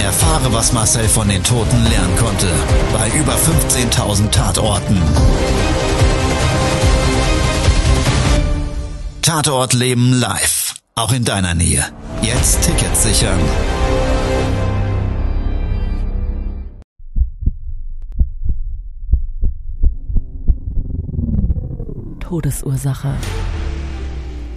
Erfahre, was Marcel von den Toten lernen konnte, bei über 15.000 Tatorten. Tatort Leben live, auch in deiner Nähe. Jetzt Tickets sichern. Todesursache.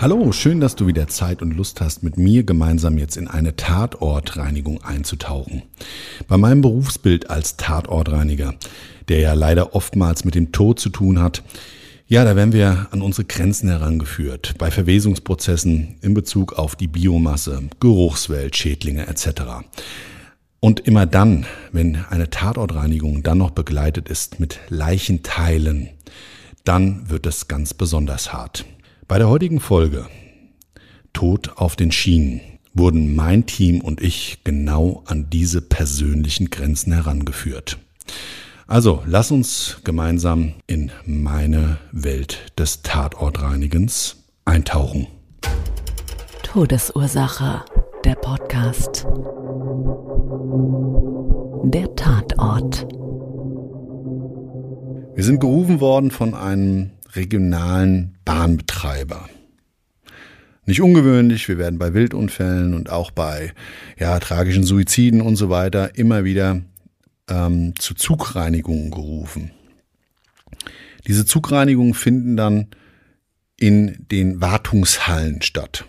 Hallo, schön, dass du wieder Zeit und Lust hast, mit mir gemeinsam jetzt in eine Tatortreinigung einzutauchen. Bei meinem Berufsbild als Tatortreiniger, der ja leider oftmals mit dem Tod zu tun hat, ja, da werden wir an unsere Grenzen herangeführt, bei Verwesungsprozessen in Bezug auf die Biomasse, Geruchswelt, Schädlinge etc. Und immer dann, wenn eine Tatortreinigung dann noch begleitet ist mit Leichenteilen, dann wird es ganz besonders hart. Bei der heutigen Folge Tod auf den Schienen wurden mein Team und ich genau an diese persönlichen Grenzen herangeführt. Also, lass uns gemeinsam in meine Welt des Tatortreinigens eintauchen. Todesursache. Der Podcast. Der Tatort. Wir sind gerufen worden von einem regionalen Bahnbetreiber. Nicht ungewöhnlich, wir werden bei Wildunfällen und auch bei ja, tragischen Suiziden und so weiter immer wieder ähm, zu Zugreinigungen gerufen. Diese Zugreinigungen finden dann in den Wartungshallen statt.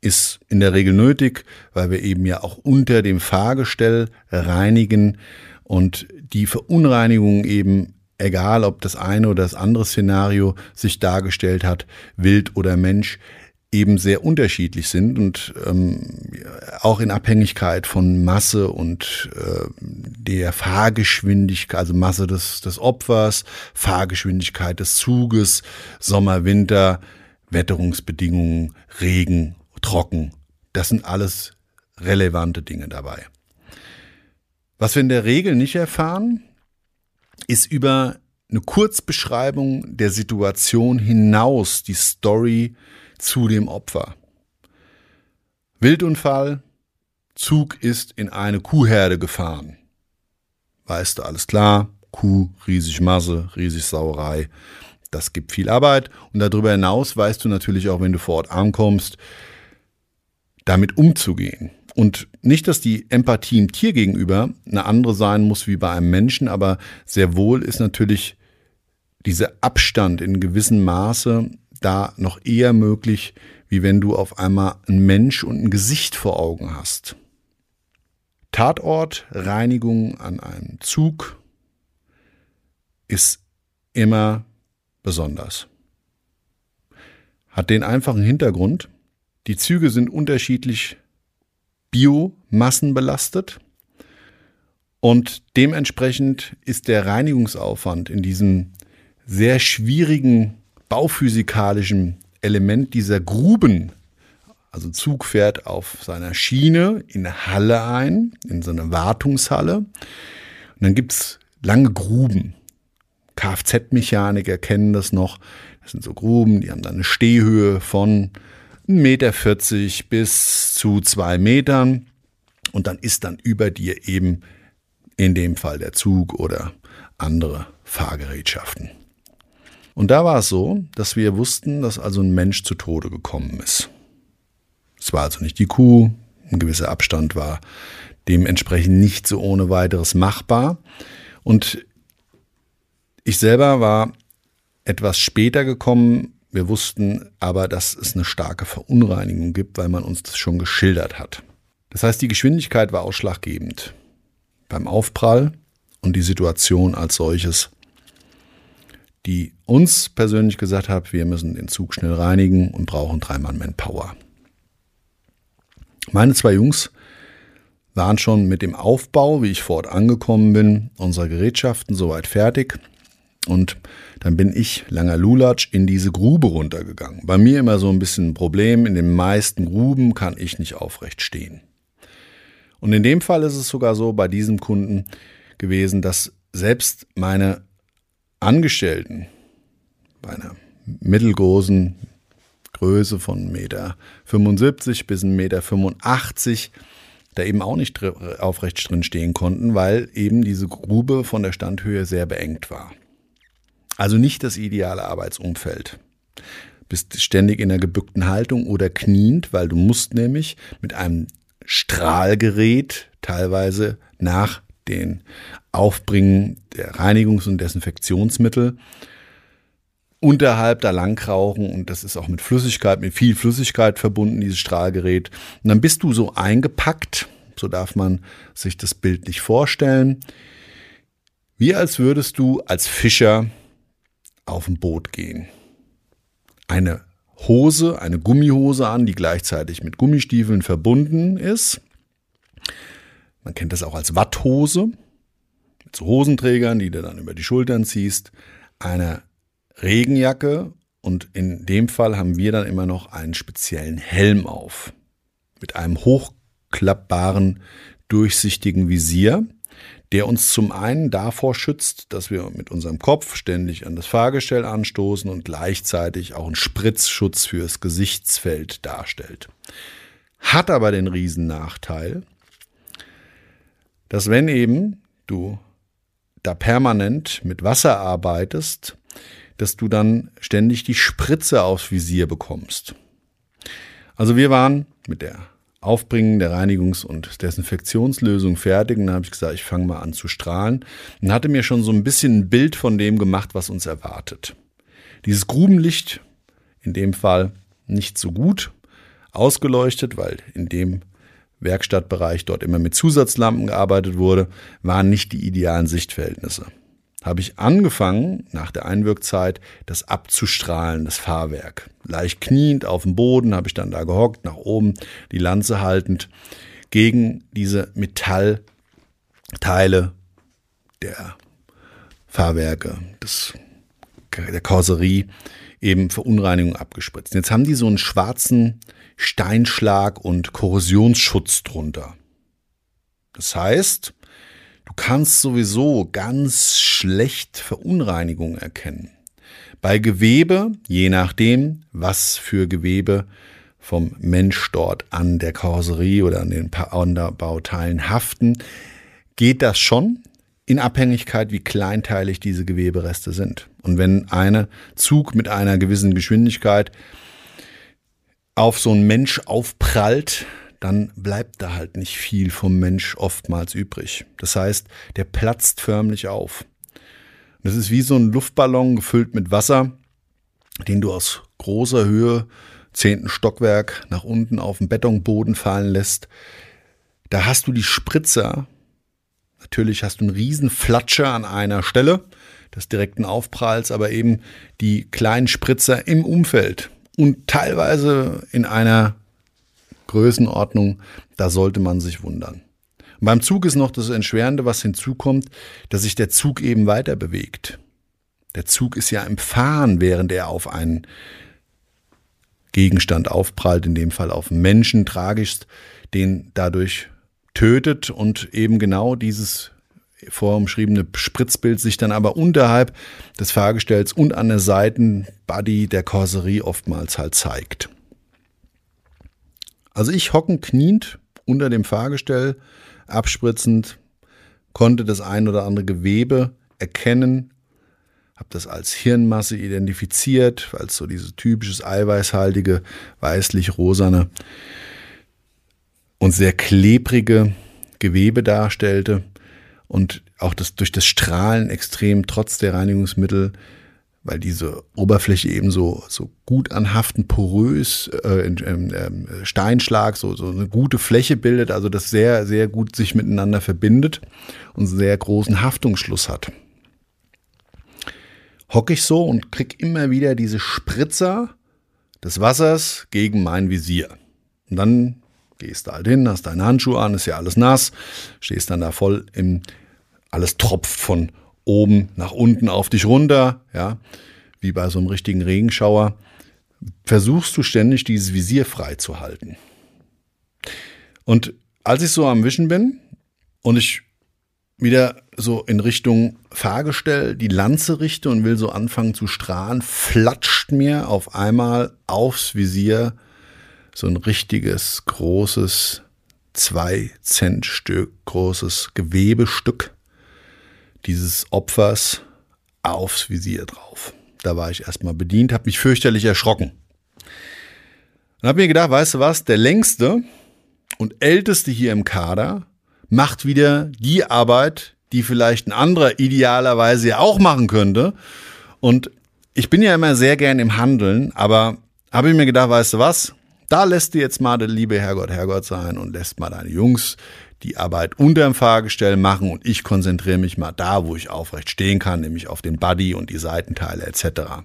Ist in der Regel nötig, weil wir eben ja auch unter dem Fahrgestell reinigen und die Verunreinigungen eben egal ob das eine oder das andere Szenario sich dargestellt hat, Wild oder Mensch, eben sehr unterschiedlich sind und ähm, auch in Abhängigkeit von Masse und äh, der Fahrgeschwindigkeit, also Masse des, des Opfers, Fahrgeschwindigkeit des Zuges, Sommer, Winter, Wetterungsbedingungen, Regen, Trocken. Das sind alles relevante Dinge dabei. Was wir in der Regel nicht erfahren, ist über eine Kurzbeschreibung der Situation hinaus die Story zu dem Opfer. Wildunfall, Zug ist in eine Kuhherde gefahren. Weißt du, alles klar, Kuh, riesig Masse, riesig Sauerei. Das gibt viel Arbeit und darüber hinaus weißt du natürlich auch, wenn du vor Ort ankommst, damit umzugehen. Und nicht, dass die Empathie im Tier gegenüber eine andere sein muss wie bei einem Menschen, aber sehr wohl ist natürlich dieser Abstand in gewissem Maße da noch eher möglich, wie wenn du auf einmal einen Mensch und ein Gesicht vor Augen hast. Tatortreinigung an einem Zug ist immer besonders. Hat den einfachen Hintergrund, die Züge sind unterschiedlich biomassenbelastet und dementsprechend ist der Reinigungsaufwand in diesem sehr schwierigen bauphysikalischen Element dieser Gruben, also Zug fährt auf seiner Schiene in eine Halle ein, in so eine Wartungshalle. Und dann gibt es lange Gruben. Kfz-Mechaniker kennen das noch. Das sind so Gruben, die haben dann eine Stehhöhe von 1,40 Meter bis zu zwei Metern. Und dann ist dann über dir eben in dem Fall der Zug oder andere Fahrgerätschaften. Und da war es so, dass wir wussten, dass also ein Mensch zu Tode gekommen ist. Es war also nicht die Kuh, ein gewisser Abstand war dementsprechend nicht so ohne weiteres machbar. Und ich selber war etwas später gekommen. Wir wussten aber, dass es eine starke Verunreinigung gibt, weil man uns das schon geschildert hat. Das heißt, die Geschwindigkeit war ausschlaggebend beim Aufprall und die Situation als solches, die uns persönlich gesagt hat, wir müssen den Zug schnell reinigen und brauchen dreimal Manpower. Meine zwei Jungs waren schon mit dem Aufbau, wie ich vor Ort angekommen bin, unserer Gerätschaften soweit fertig. Und dann bin ich, langer Lulatsch, in diese Grube runtergegangen. Bei mir immer so ein bisschen ein Problem. In den meisten Gruben kann ich nicht aufrecht stehen. Und in dem Fall ist es sogar so bei diesem Kunden gewesen, dass selbst meine Angestellten bei einer mittelgroßen Größe von 1,75 Meter bis 1,85 Meter da eben auch nicht aufrecht drin stehen konnten, weil eben diese Grube von der Standhöhe sehr beengt war. Also nicht das ideale Arbeitsumfeld. Bist ständig in der gebückten Haltung oder kniend, weil du musst nämlich mit einem Strahlgerät teilweise nach den Aufbringen der Reinigungs- und Desinfektionsmittel unterhalb da langrauchen und das ist auch mit Flüssigkeit, mit viel Flüssigkeit verbunden, dieses Strahlgerät. Und dann bist du so eingepackt, so darf man sich das Bild nicht vorstellen, wie als würdest du als Fischer auf ein Boot gehen. Eine Hose, eine Gummihose an, die gleichzeitig mit Gummistiefeln verbunden ist. Man kennt das auch als Watthose. Mit so Hosenträgern, die du dann über die Schultern ziehst. Eine Regenjacke und in dem Fall haben wir dann immer noch einen speziellen Helm auf. Mit einem hochklappbaren, durchsichtigen Visier der uns zum einen davor schützt, dass wir mit unserem Kopf ständig an das Fahrgestell anstoßen und gleichzeitig auch einen Spritzschutz fürs Gesichtsfeld darstellt. Hat aber den riesen Nachteil, dass wenn eben du da permanent mit Wasser arbeitest, dass du dann ständig die Spritze aufs Visier bekommst. Also wir waren mit der Aufbringen der Reinigungs- und Desinfektionslösung fertig. Und dann habe ich gesagt, ich fange mal an zu strahlen. Und hatte mir schon so ein bisschen ein Bild von dem gemacht, was uns erwartet. Dieses Grubenlicht, in dem Fall nicht so gut ausgeleuchtet, weil in dem Werkstattbereich dort immer mit Zusatzlampen gearbeitet wurde, waren nicht die idealen Sichtverhältnisse habe ich angefangen, nach der Einwirkzeit, das abzustrahlen, das Fahrwerk. Leicht kniend auf dem Boden habe ich dann da gehockt, nach oben die Lanze haltend, gegen diese Metallteile der Fahrwerke, des, der Karosserie, eben Verunreinigung abgespritzt. Jetzt haben die so einen schwarzen Steinschlag und Korrosionsschutz drunter. Das heißt, Du kannst sowieso ganz schlecht Verunreinigung erkennen. Bei Gewebe, je nachdem, was für Gewebe vom Mensch dort an der Karosserie oder an den Bauteilen haften, geht das schon in Abhängigkeit, wie kleinteilig diese Gewebereste sind. Und wenn eine Zug mit einer gewissen Geschwindigkeit auf so einen Mensch aufprallt, dann bleibt da halt nicht viel vom Mensch oftmals übrig. Das heißt, der platzt förmlich auf. Das ist wie so ein Luftballon gefüllt mit Wasser, den du aus großer Höhe, zehnten Stockwerk, nach unten auf den Betonboden fallen lässt. Da hast du die Spritzer. Natürlich hast du einen riesen Flatscher an einer Stelle des direkten Aufpralls, aber eben die kleinen Spritzer im Umfeld und teilweise in einer Größenordnung, da sollte man sich wundern. Und beim Zug ist noch das Entschwerende, was hinzukommt, dass sich der Zug eben weiter bewegt. Der Zug ist ja im Fahren, während er auf einen Gegenstand aufprallt, in dem Fall auf Menschen, tragischst, den dadurch tötet und eben genau dieses vorumschriebene Spritzbild sich dann aber unterhalb des Fahrgestells und an der Seitenbody der Karosserie oftmals halt zeigt. Also ich hocken kniend unter dem Fahrgestell, abspritzend, konnte das ein oder andere Gewebe erkennen, habe das als Hirnmasse identifiziert, es so dieses typisches eiweißhaltige, weißlich-rosane und sehr klebrige Gewebe darstellte und auch das durch das Strahlen extrem trotz der Reinigungsmittel weil diese Oberfläche eben so, so gut anhaften, porös, äh, äh, Steinschlag, so, so eine gute Fläche bildet, also das sehr, sehr gut sich miteinander verbindet und einen sehr großen Haftungsschluss hat. Hocke ich so und krieg immer wieder diese Spritzer des Wassers gegen mein Visier. Und dann gehst du halt hin, hast deine Handschuhe an, ist ja alles nass, stehst dann da voll im, alles tropft von oben nach unten auf dich runter, ja, wie bei so einem richtigen Regenschauer, versuchst du ständig dieses Visier frei zu halten. Und als ich so am Wischen bin und ich wieder so in Richtung Fahrgestell die Lanze richte und will so anfangen zu strahlen, flatscht mir auf einmal aufs Visier so ein richtiges, großes, zwei Cent Stück großes Gewebestück dieses Opfers aufs Visier drauf. Da war ich erstmal bedient, habe mich fürchterlich erschrocken. Und habe mir gedacht, weißt du was, der längste und älteste hier im Kader macht wieder die Arbeit, die vielleicht ein anderer idealerweise ja auch machen könnte. Und ich bin ja immer sehr gern im Handeln, aber habe ich mir gedacht, weißt du was, da lässt du jetzt mal der liebe Herrgott Herrgott sein und lässt mal deine Jungs die Arbeit unterm Fahrgestell machen und ich konzentriere mich mal da, wo ich aufrecht stehen kann, nämlich auf den Buddy und die Seitenteile etc.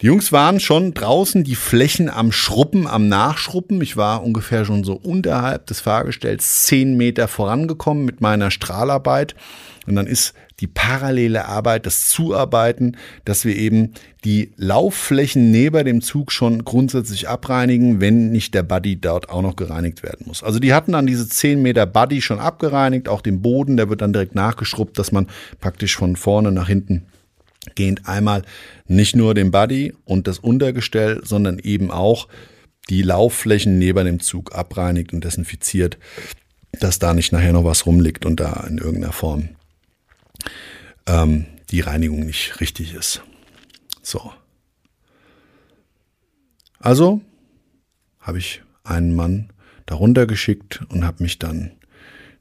Die Jungs waren schon draußen die Flächen am Schruppen, am Nachschruppen. Ich war ungefähr schon so unterhalb des Fahrgestells zehn Meter vorangekommen mit meiner Strahlarbeit. Und dann ist die parallele Arbeit, das Zuarbeiten, dass wir eben die Laufflächen neben dem Zug schon grundsätzlich abreinigen, wenn nicht der Buddy dort auch noch gereinigt werden muss. Also die hatten dann diese 10 Meter Buddy schon abgereinigt, auch den Boden, der wird dann direkt nachgeschrubbt, dass man praktisch von vorne nach hinten gehend einmal nicht nur den Buddy und das Untergestell, sondern eben auch die Laufflächen neben dem Zug abreinigt und desinfiziert, dass da nicht nachher noch was rumliegt und da in irgendeiner Form ähm, die Reinigung nicht richtig ist. So. Also habe ich einen Mann darunter geschickt und habe mich dann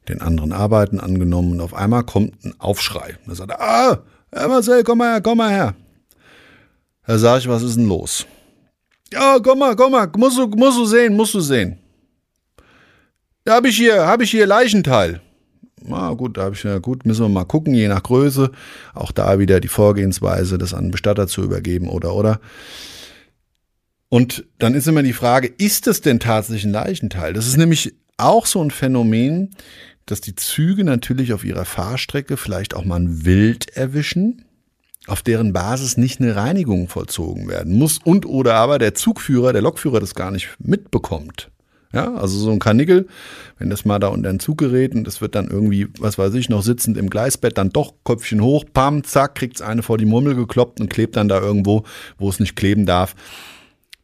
den anderen Arbeiten angenommen und auf einmal kommt ein Aufschrei. Da sagt er, ah, Herr Marcel, komm mal her, komm mal her. Da sage ich, was ist denn los? Ja, komm mal, komm mal, musst du, musst du sehen, musst du sehen. Da habe ich hier, habe ich hier Leichenteil. Na gut, da habe ich ja gut, müssen wir mal gucken, je nach Größe. Auch da wieder die Vorgehensweise, das an einen Bestatter zu übergeben oder oder. Und dann ist immer die Frage, ist es denn tatsächlich ein Leichenteil? Das ist nämlich auch so ein Phänomen, dass die Züge natürlich auf ihrer Fahrstrecke vielleicht auch mal ein Wild erwischen, auf deren Basis nicht eine Reinigung vollzogen werden muss und oder aber der Zugführer, der Lokführer das gar nicht mitbekommt. Ja, also so ein Karnickel, wenn das mal da unter den Zug gerät und das wird dann irgendwie, was weiß ich, noch sitzend im Gleisbett, dann doch Köpfchen hoch, pam, zack, kriegt's eine vor die Murmel gekloppt und klebt dann da irgendwo, wo es nicht kleben darf.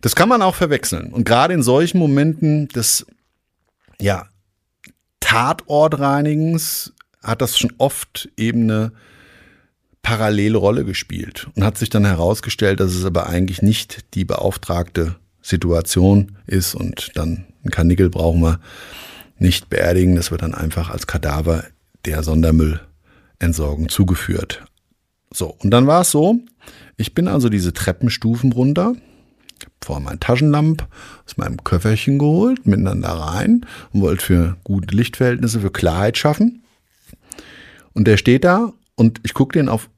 Das kann man auch verwechseln. Und gerade in solchen Momenten des, ja, Tatortreinigens hat das schon oft eben eine parallele Rolle gespielt und hat sich dann herausgestellt, dass es aber eigentlich nicht die beauftragte Situation ist und dann ein Karnickel brauchen wir nicht beerdigen. Das wird dann einfach als Kadaver der Sondermüllentsorgung zugeführt. So, und dann war es so, ich bin also diese Treppenstufen runter, vor mein Taschenlamp aus meinem Köfferchen geholt, miteinander rein und wollte für gute Lichtverhältnisse, für Klarheit schaffen. Und der steht da und ich gucke den auf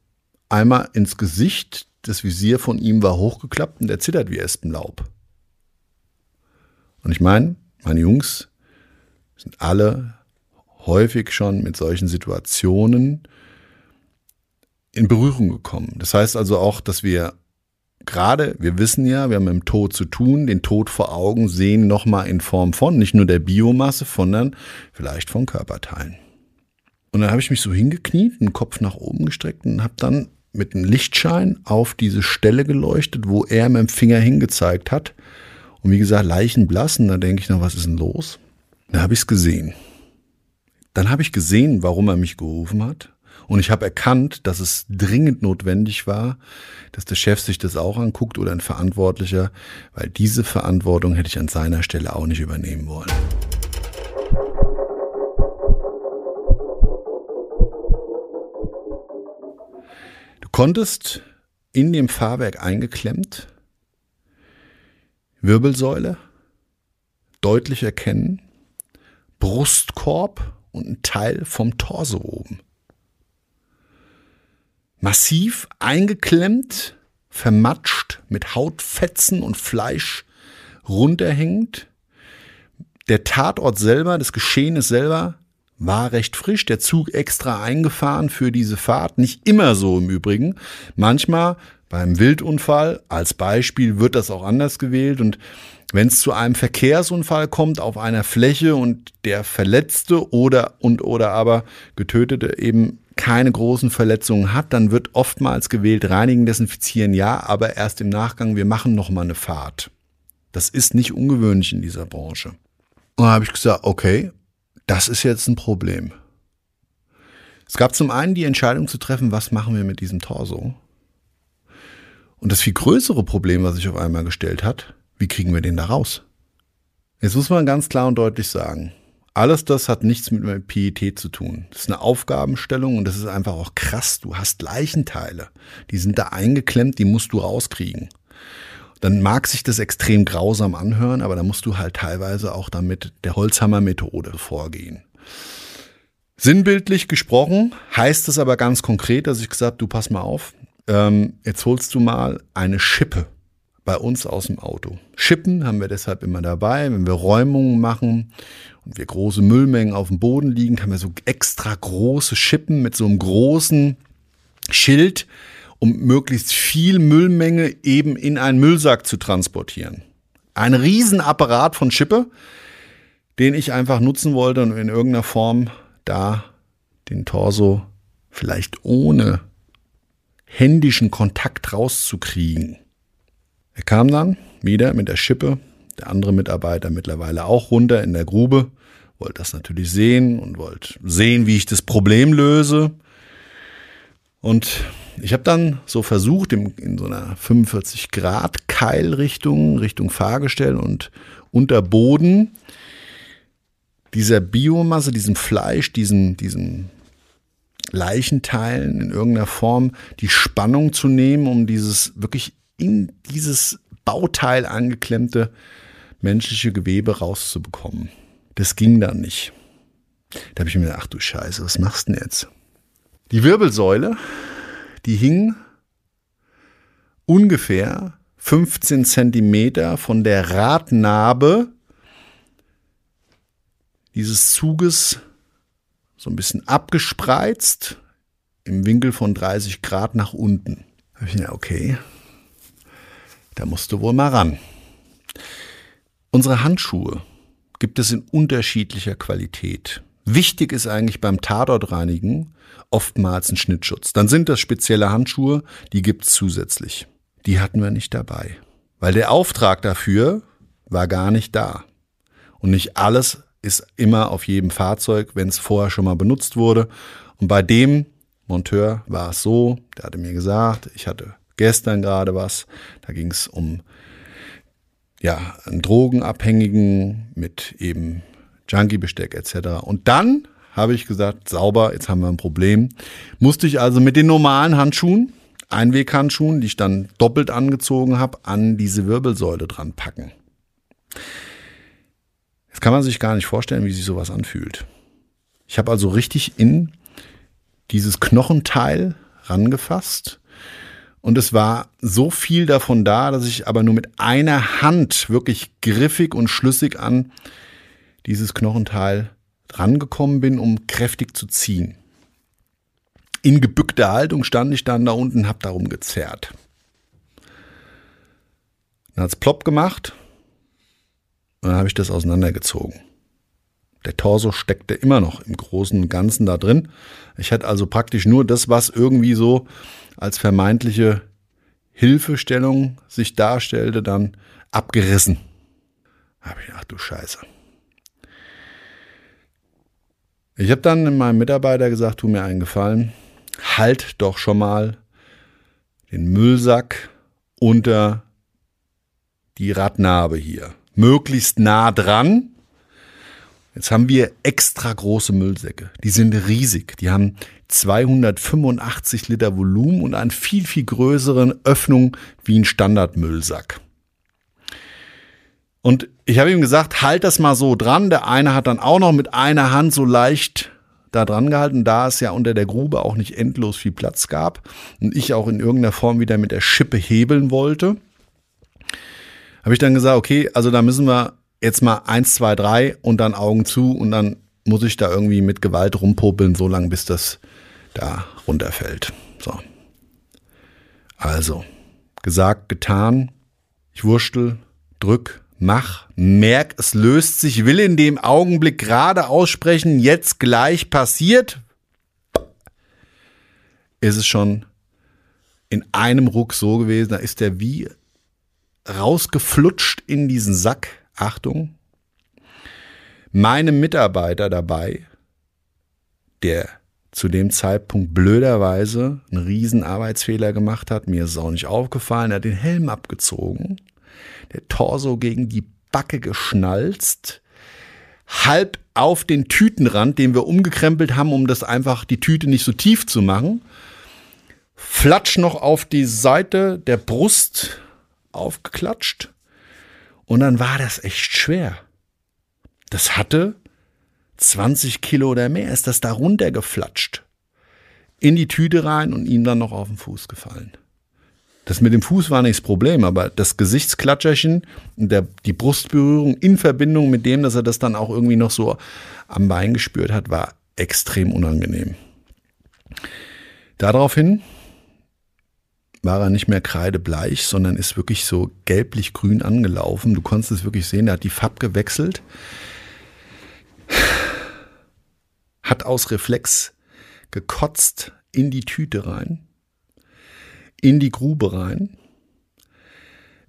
einmal ins Gesicht. Das Visier von ihm war hochgeklappt und der zittert wie Espenlaub. Und ich meine, meine Jungs sind alle häufig schon mit solchen Situationen in Berührung gekommen. Das heißt also auch, dass wir gerade, wir wissen ja, wir haben mit dem Tod zu tun, den Tod vor Augen sehen nochmal in Form von nicht nur der Biomasse, sondern vielleicht von Körperteilen. Und dann habe ich mich so hingekniet, den Kopf nach oben gestreckt und habe dann mit einem Lichtschein auf diese Stelle geleuchtet, wo er mit dem Finger hingezeigt hat und wie gesagt, leichenblass. Und da denke ich noch, was ist denn los? Da habe ich es gesehen. Dann habe ich gesehen, warum er mich gerufen hat. Und ich habe erkannt, dass es dringend notwendig war, dass der Chef sich das auch anguckt oder ein Verantwortlicher, weil diese Verantwortung hätte ich an seiner Stelle auch nicht übernehmen wollen. konntest in dem Fahrwerk eingeklemmt Wirbelsäule deutlich erkennen, Brustkorb und ein Teil vom Torso oben. Massiv eingeklemmt, vermatscht, mit Hautfetzen und Fleisch runterhängend. Der Tatort selber, das Geschehnis selber, war recht frisch. Der Zug extra eingefahren für diese Fahrt. Nicht immer so im Übrigen. Manchmal beim Wildunfall als Beispiel wird das auch anders gewählt und wenn es zu einem Verkehrsunfall kommt auf einer Fläche und der Verletzte oder und oder aber Getötete eben keine großen Verletzungen hat, dann wird oftmals gewählt reinigen, desinfizieren, ja, aber erst im Nachgang, wir machen noch mal eine Fahrt. Das ist nicht ungewöhnlich in dieser Branche. Und da habe ich gesagt, okay, das ist jetzt ein Problem. Es gab zum einen die Entscheidung zu treffen, was machen wir mit diesem Torso? Und das viel größere Problem, was sich auf einmal gestellt hat, wie kriegen wir den da raus? Jetzt muss man ganz klar und deutlich sagen, alles das hat nichts mit Pietät zu tun. Das ist eine Aufgabenstellung und das ist einfach auch krass. Du hast Leichenteile, die sind da eingeklemmt, die musst du rauskriegen. Dann mag sich das extrem grausam anhören, aber da musst du halt teilweise auch damit der Holzhammer-Methode vorgehen. Sinnbildlich gesprochen heißt es aber ganz konkret, dass ich gesagt, du pass mal auf, ähm, jetzt holst du mal eine Schippe bei uns aus dem Auto. Schippen haben wir deshalb immer dabei, wenn wir Räumungen machen und wir große Müllmengen auf dem Boden liegen, haben wir so extra große Schippen mit so einem großen Schild, um möglichst viel Müllmenge eben in einen Müllsack zu transportieren. Ein Riesenapparat von Schippe, den ich einfach nutzen wollte und in irgendeiner Form da den Torso vielleicht ohne händischen Kontakt rauszukriegen. Er kam dann wieder mit der Schippe, der andere Mitarbeiter mittlerweile auch runter in der Grube, wollte das natürlich sehen und wollte sehen, wie ich das Problem löse. Und ich habe dann so versucht, in, so einer 45 Grad Keilrichtung, Richtung Fahrgestell und unter Boden dieser Biomasse, diesem Fleisch, diesem, diesem Leichenteilen in irgendeiner Form die Spannung zu nehmen, um dieses wirklich in dieses Bauteil angeklemmte menschliche Gewebe rauszubekommen. Das ging dann nicht. Da habe ich mir gedacht, ach du Scheiße, was machst du denn jetzt? Die Wirbelsäule, die hing ungefähr 15 Zentimeter von der Radnabe dieses Zuges so ein bisschen abgespreizt, im Winkel von 30 Grad nach unten. Da ich gedacht, okay, da musst du wohl mal ran. Unsere Handschuhe gibt es in unterschiedlicher Qualität. Wichtig ist eigentlich beim Tatortreinigen oftmals ein Schnittschutz. Dann sind das spezielle Handschuhe, die gibt's zusätzlich. Die hatten wir nicht dabei, weil der Auftrag dafür war gar nicht da. Und nicht alles ist immer auf jedem Fahrzeug, wenn es vorher schon mal benutzt wurde. Und bei dem Monteur war es so, der hatte mir gesagt, ich hatte gestern gerade was, da ging es um ja, einen Drogenabhängigen mit eben Junkie-Besteck etc. Und dann habe ich gesagt, sauber, jetzt haben wir ein Problem. Musste ich also mit den normalen Handschuhen, Einweghandschuhen, die ich dann doppelt angezogen habe, an diese Wirbelsäule dran packen. Jetzt kann man sich gar nicht vorstellen, wie sich sowas anfühlt. Ich habe also richtig in dieses Knochenteil rangefasst und es war so viel davon da, dass ich aber nur mit einer Hand wirklich griffig und schlüssig an dieses Knochenteil rangekommen bin, um kräftig zu ziehen. In gebückter Haltung stand ich dann da unten, habe darum gezerrt. Dann hat es plopp gemacht dann habe ich das auseinandergezogen. Der Torso steckte immer noch im großen Ganzen da drin. Ich hatte also praktisch nur das, was irgendwie so als vermeintliche Hilfestellung sich darstellte, dann abgerissen. Da habe ich gedacht, du Scheiße. Ich habe dann meinem Mitarbeiter gesagt, tu mir einen Gefallen, halt doch schon mal den Müllsack unter die Radnabe hier möglichst nah dran. Jetzt haben wir extra große Müllsäcke. Die sind riesig. Die haben 285 Liter Volumen und eine viel, viel größeren Öffnung wie ein Standardmüllsack. Und ich habe ihm gesagt, halt das mal so dran. Der eine hat dann auch noch mit einer Hand so leicht da dran gehalten, da es ja unter der Grube auch nicht endlos viel Platz gab und ich auch in irgendeiner Form wieder mit der Schippe hebeln wollte, habe ich dann gesagt, okay, also da müssen wir jetzt mal eins, zwei, drei und dann Augen zu und dann muss ich da irgendwie mit Gewalt rumpopeln, so lange bis das da runterfällt. So. Also, gesagt, getan. Ich wurschtel, drück, mach, merk, es löst sich, will in dem Augenblick gerade aussprechen, jetzt gleich passiert, ist es schon in einem Ruck so gewesen, da ist der wie rausgeflutscht in diesen Sack. Achtung. Meinem Mitarbeiter dabei, der zu dem Zeitpunkt blöderweise einen riesen Arbeitsfehler gemacht hat, mir ist es auch nicht aufgefallen, er hat den Helm abgezogen der Torso gegen die Backe geschnalzt, halb auf den Tütenrand, den wir umgekrempelt haben, um das einfach die Tüte nicht so tief zu machen. Flatsch noch auf die Seite der Brust aufgeklatscht. Und dann war das echt schwer. Das hatte 20 Kilo oder mehr, ist das da runtergeflatscht. In die Tüte rein und ihm dann noch auf den Fuß gefallen. Das mit dem Fuß war nicht das Problem, aber das Gesichtsklatscherchen und der, die Brustberührung in Verbindung mit dem, dass er das dann auch irgendwie noch so am Bein gespürt hat, war extrem unangenehm. Daraufhin war er nicht mehr kreidebleich, sondern ist wirklich so gelblich-grün angelaufen. Du konntest es wirklich sehen, er hat die Farbe gewechselt, hat aus Reflex gekotzt in die Tüte rein in die Grube rein,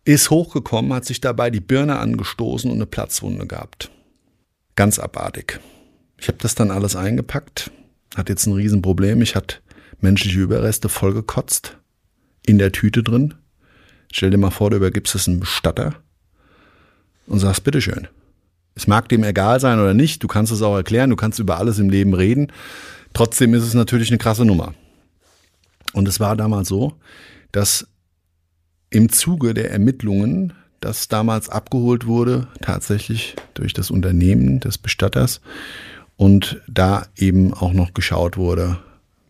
ist hochgekommen, hat sich dabei die Birne angestoßen und eine Platzwunde gehabt. Ganz abartig. Ich habe das dann alles eingepackt, hat jetzt ein Riesenproblem. Ich hatte menschliche Überreste vollgekotzt in der Tüte drin. Stell dir mal vor, du übergibst es einem Bestatter und sagst, bitteschön. Es mag dem egal sein oder nicht, du kannst es auch erklären, du kannst über alles im Leben reden. Trotzdem ist es natürlich eine krasse Nummer. Und es war damals so, dass im Zuge der Ermittlungen, das damals abgeholt wurde, tatsächlich durch das Unternehmen des Bestatters und da eben auch noch geschaut wurde,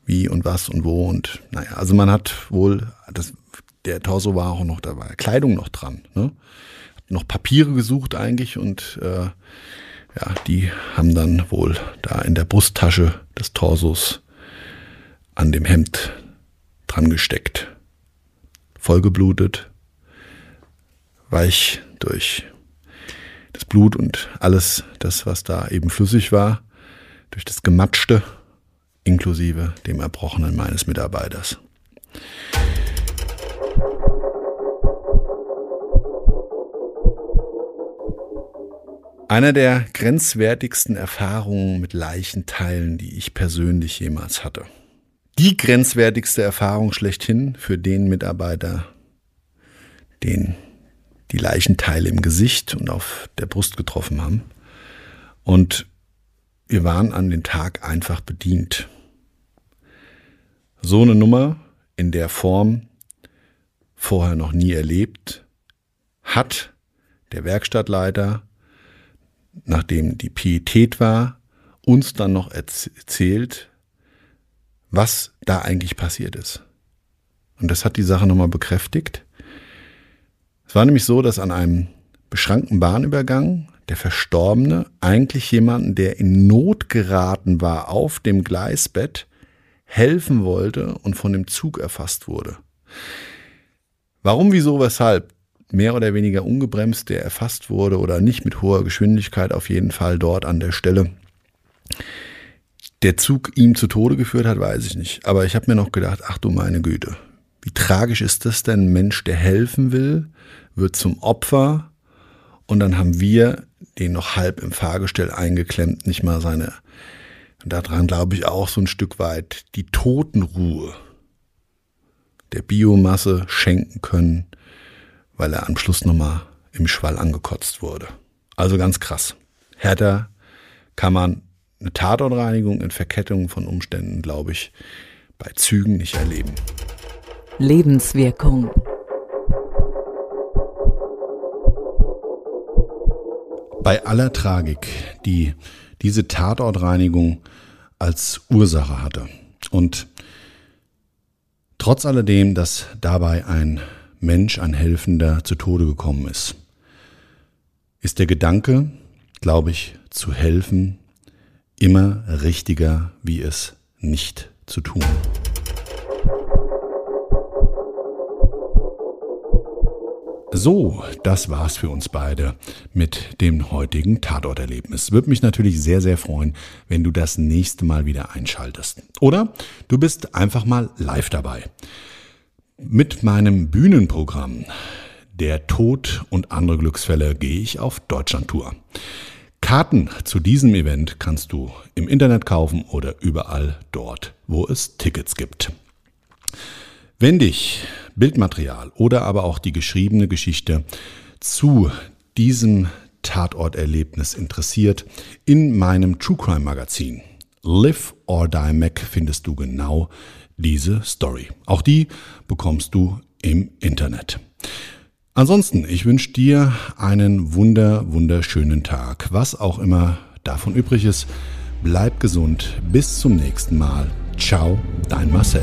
wie und was und wo und naja, also man hat wohl, das, der Torso war auch noch dabei, Kleidung noch dran, ne? Hat noch Papiere gesucht eigentlich und äh, ja, die haben dann wohl da in der Brusttasche des Torsos an dem Hemd dran gesteckt. Vollgeblutet, weich durch das Blut und alles das, was da eben flüssig war, durch das Gematschte, inklusive dem Erbrochenen meines Mitarbeiters. Einer der grenzwertigsten Erfahrungen mit Leichenteilen, die ich persönlich jemals hatte die grenzwertigste Erfahrung schlechthin für den Mitarbeiter, den die Leichenteile im Gesicht und auf der Brust getroffen haben. Und wir waren an den Tag einfach bedient. So eine Nummer in der Form vorher noch nie erlebt, hat der Werkstattleiter, nachdem die Pietät war, uns dann noch erzählt, was da eigentlich passiert ist. Und das hat die Sache nochmal bekräftigt. Es war nämlich so, dass an einem beschrankten Bahnübergang der Verstorbene eigentlich jemanden, der in Not geraten war, auf dem Gleisbett helfen wollte und von dem Zug erfasst wurde. Warum, wieso, weshalb? Mehr oder weniger ungebremst, der erfasst wurde oder nicht mit hoher Geschwindigkeit, auf jeden Fall dort an der Stelle der Zug ihm zu Tode geführt hat, weiß ich nicht. Aber ich habe mir noch gedacht, ach du meine Güte, wie tragisch ist das denn? Ein Mensch, der helfen will, wird zum Opfer und dann haben wir den noch halb im Fahrgestell eingeklemmt, nicht mal seine, daran glaube ich auch so ein Stück weit, die Totenruhe der Biomasse schenken können, weil er am Schluss nochmal im Schwall angekotzt wurde. Also ganz krass. Härter kann man eine Tatortreinigung in Verkettung von Umständen, glaube ich, bei Zügen nicht erleben. Lebenswirkung. Bei aller Tragik, die diese Tatortreinigung als Ursache hatte und trotz alledem, dass dabei ein Mensch, ein Helfender zu Tode gekommen ist, ist der Gedanke, glaube ich, zu helfen, immer richtiger, wie es nicht zu tun. So, das war's für uns beide mit dem heutigen Tatorterlebnis. Würde mich natürlich sehr, sehr freuen, wenn du das nächste Mal wieder einschaltest. Oder du bist einfach mal live dabei. Mit meinem Bühnenprogramm Der Tod und andere Glücksfälle gehe ich auf Deutschlandtour. Karten zu diesem Event kannst du im Internet kaufen oder überall dort, wo es Tickets gibt. Wenn dich Bildmaterial oder aber auch die geschriebene Geschichte zu diesem Tatorterlebnis interessiert, in meinem True Crime Magazin Live or Die Mac findest du genau diese Story. Auch die bekommst du im Internet. Ansonsten, ich wünsche dir einen wunder, wunderschönen Tag. Was auch immer davon übrig ist, bleib gesund. Bis zum nächsten Mal. Ciao, dein Marcel.